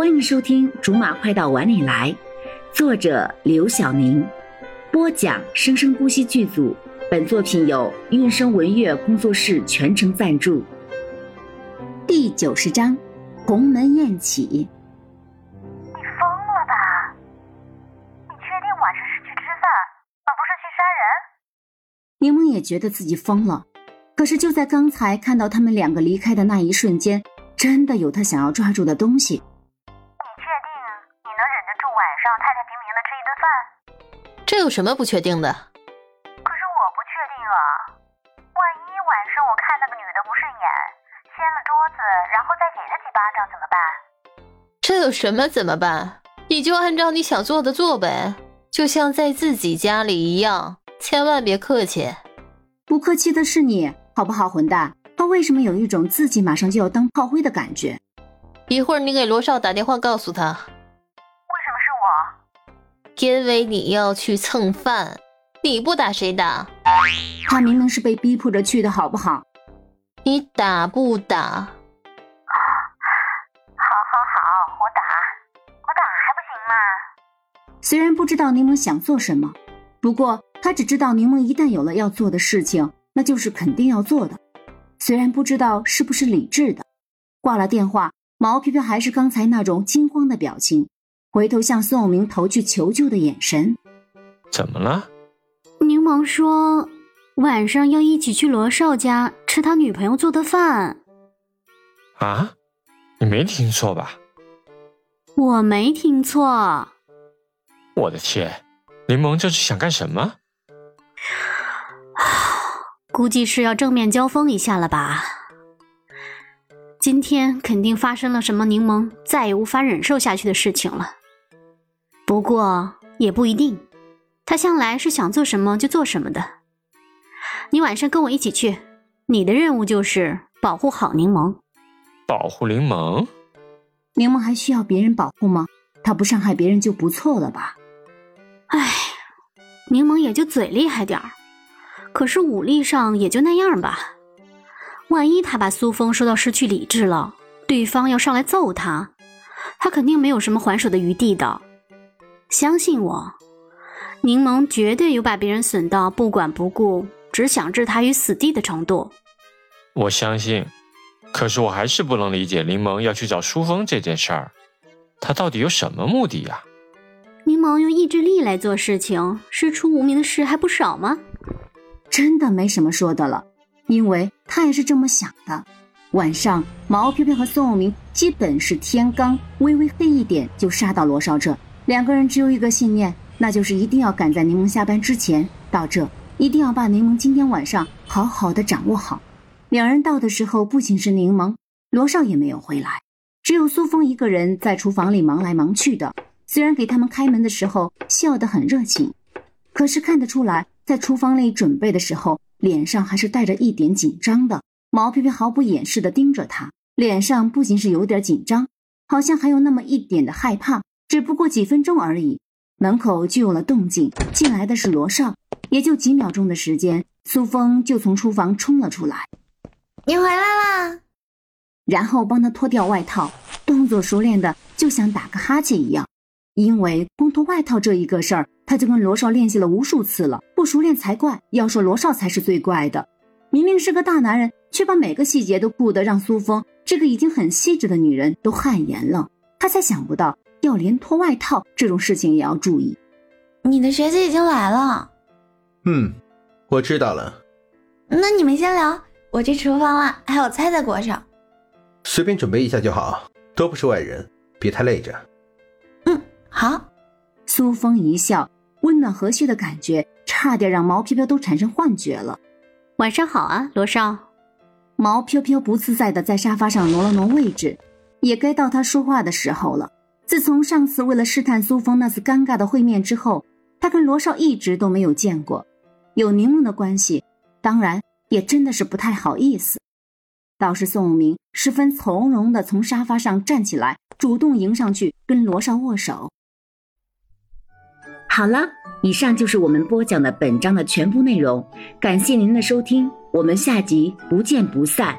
欢迎收听《竹马快到碗里来》，作者刘晓宁，播讲生生不息剧组。本作品由韵声文乐工作室全程赞助。第九十章，鸿门宴起。你疯了吧？你确定晚上是去吃饭，而不是去杀人？柠檬也觉得自己疯了，可是就在刚才看到他们两个离开的那一瞬间，真的有他想要抓住的东西。有什么不确定的？可是我不确定啊，万一晚上我看那个女的不顺眼，掀了桌子然后再给她几巴掌怎么办？这有什么怎么办？你就按照你想做的做呗，就像在自己家里一样，千万别客气。不客气的是你，好不好，混蛋？他为什么有一种自己马上就要当炮灰的感觉？一会儿你给罗少打电话告诉他？因为你要去蹭饭，你不打谁打？他明明是被逼迫着去的，好不好？你打不打？好，好，好，我打，我打还不行吗虽然不知道柠檬想做什么，不过他只知道柠檬一旦有了要做的事情，那就是肯定要做的。虽然不知道是不是理智的，挂了电话，毛皮皮还是刚才那种惊慌的表情，回头向宋永明投去求救的眼神。怎么了？柠檬说晚上要一起去罗少家吃他女朋友做的饭。啊？你没听错吧？我没听错。我的天，柠檬这是想干什么？估计是要正面交锋一下了吧。今天肯定发生了什么柠檬再也无法忍受下去的事情了。不过也不一定，他向来是想做什么就做什么的。你晚上跟我一起去，你的任务就是保护好柠檬。保护柠檬？柠檬还需要别人保护吗？他不伤害别人就不错了吧？唉，柠檬也就嘴厉害点儿，可是武力上也就那样吧。万一他把苏峰说到失去理智了，对方要上来揍他，他肯定没有什么还手的余地的。相信我，柠檬绝对有把别人损到不管不顾，只想置他于死地的程度。我相信，可是我还是不能理解柠檬要去找书峰这件事儿，他到底有什么目的呀？柠檬用意志力来做事情，师出无名的事还不少吗？真的没什么说的了，因为他也是这么想的。晚上，毛飘飘和宋永明基本是天刚微微黑一点就杀到罗少这，两个人只有一个信念，那就是一定要赶在柠檬下班之前到这，一定要把柠檬今天晚上好好的掌握好。两人到的时候，不仅是柠檬，罗少也没有回来，只有苏峰一个人在厨房里忙来忙去的。虽然给他们开门的时候笑得很热情，可是看得出来，在厨房里准备的时候，脸上还是带着一点紧张的。毛皮皮毫不掩饰地盯着他，脸上不仅是有点紧张，好像还有那么一点的害怕。只不过几分钟而已，门口就有了动静，进来的是罗少。也就几秒钟的时间，苏峰就从厨房冲了出来。你回来啦！然后帮他脱掉外套，动作熟练的就像打个哈欠一样。因为光脱外套这一个事儿，他就跟罗少练习了无数次了，不熟练才怪。要说罗少才是最怪的，明明是个大男人，却把每个细节都顾得让苏峰这个已经很细致的女人都汗颜了。他才想不到，要连脱外套这种事情也要注意。你的学姐已经来了。嗯，我知道了。那你们先聊，我去厨房了，还有菜在锅上。随便准备一下就好，都不是外人，别太累着。嗯好，苏风一笑，温暖和煦的感觉差点让毛飘飘都产生幻觉了。晚上好啊，罗少。毛飘飘不自在的在沙发上挪了挪位置，也该到他说话的时候了。自从上次为了试探苏峰那次尴尬的会面之后，他跟罗少一直都没有见过，有柠檬的关系，当然也真的是不太好意思。倒是宋明十分从容的从沙发上站起来，主动迎上去跟罗少握手。好了，以上就是我们播讲的本章的全部内容，感谢您的收听，我们下集不见不散。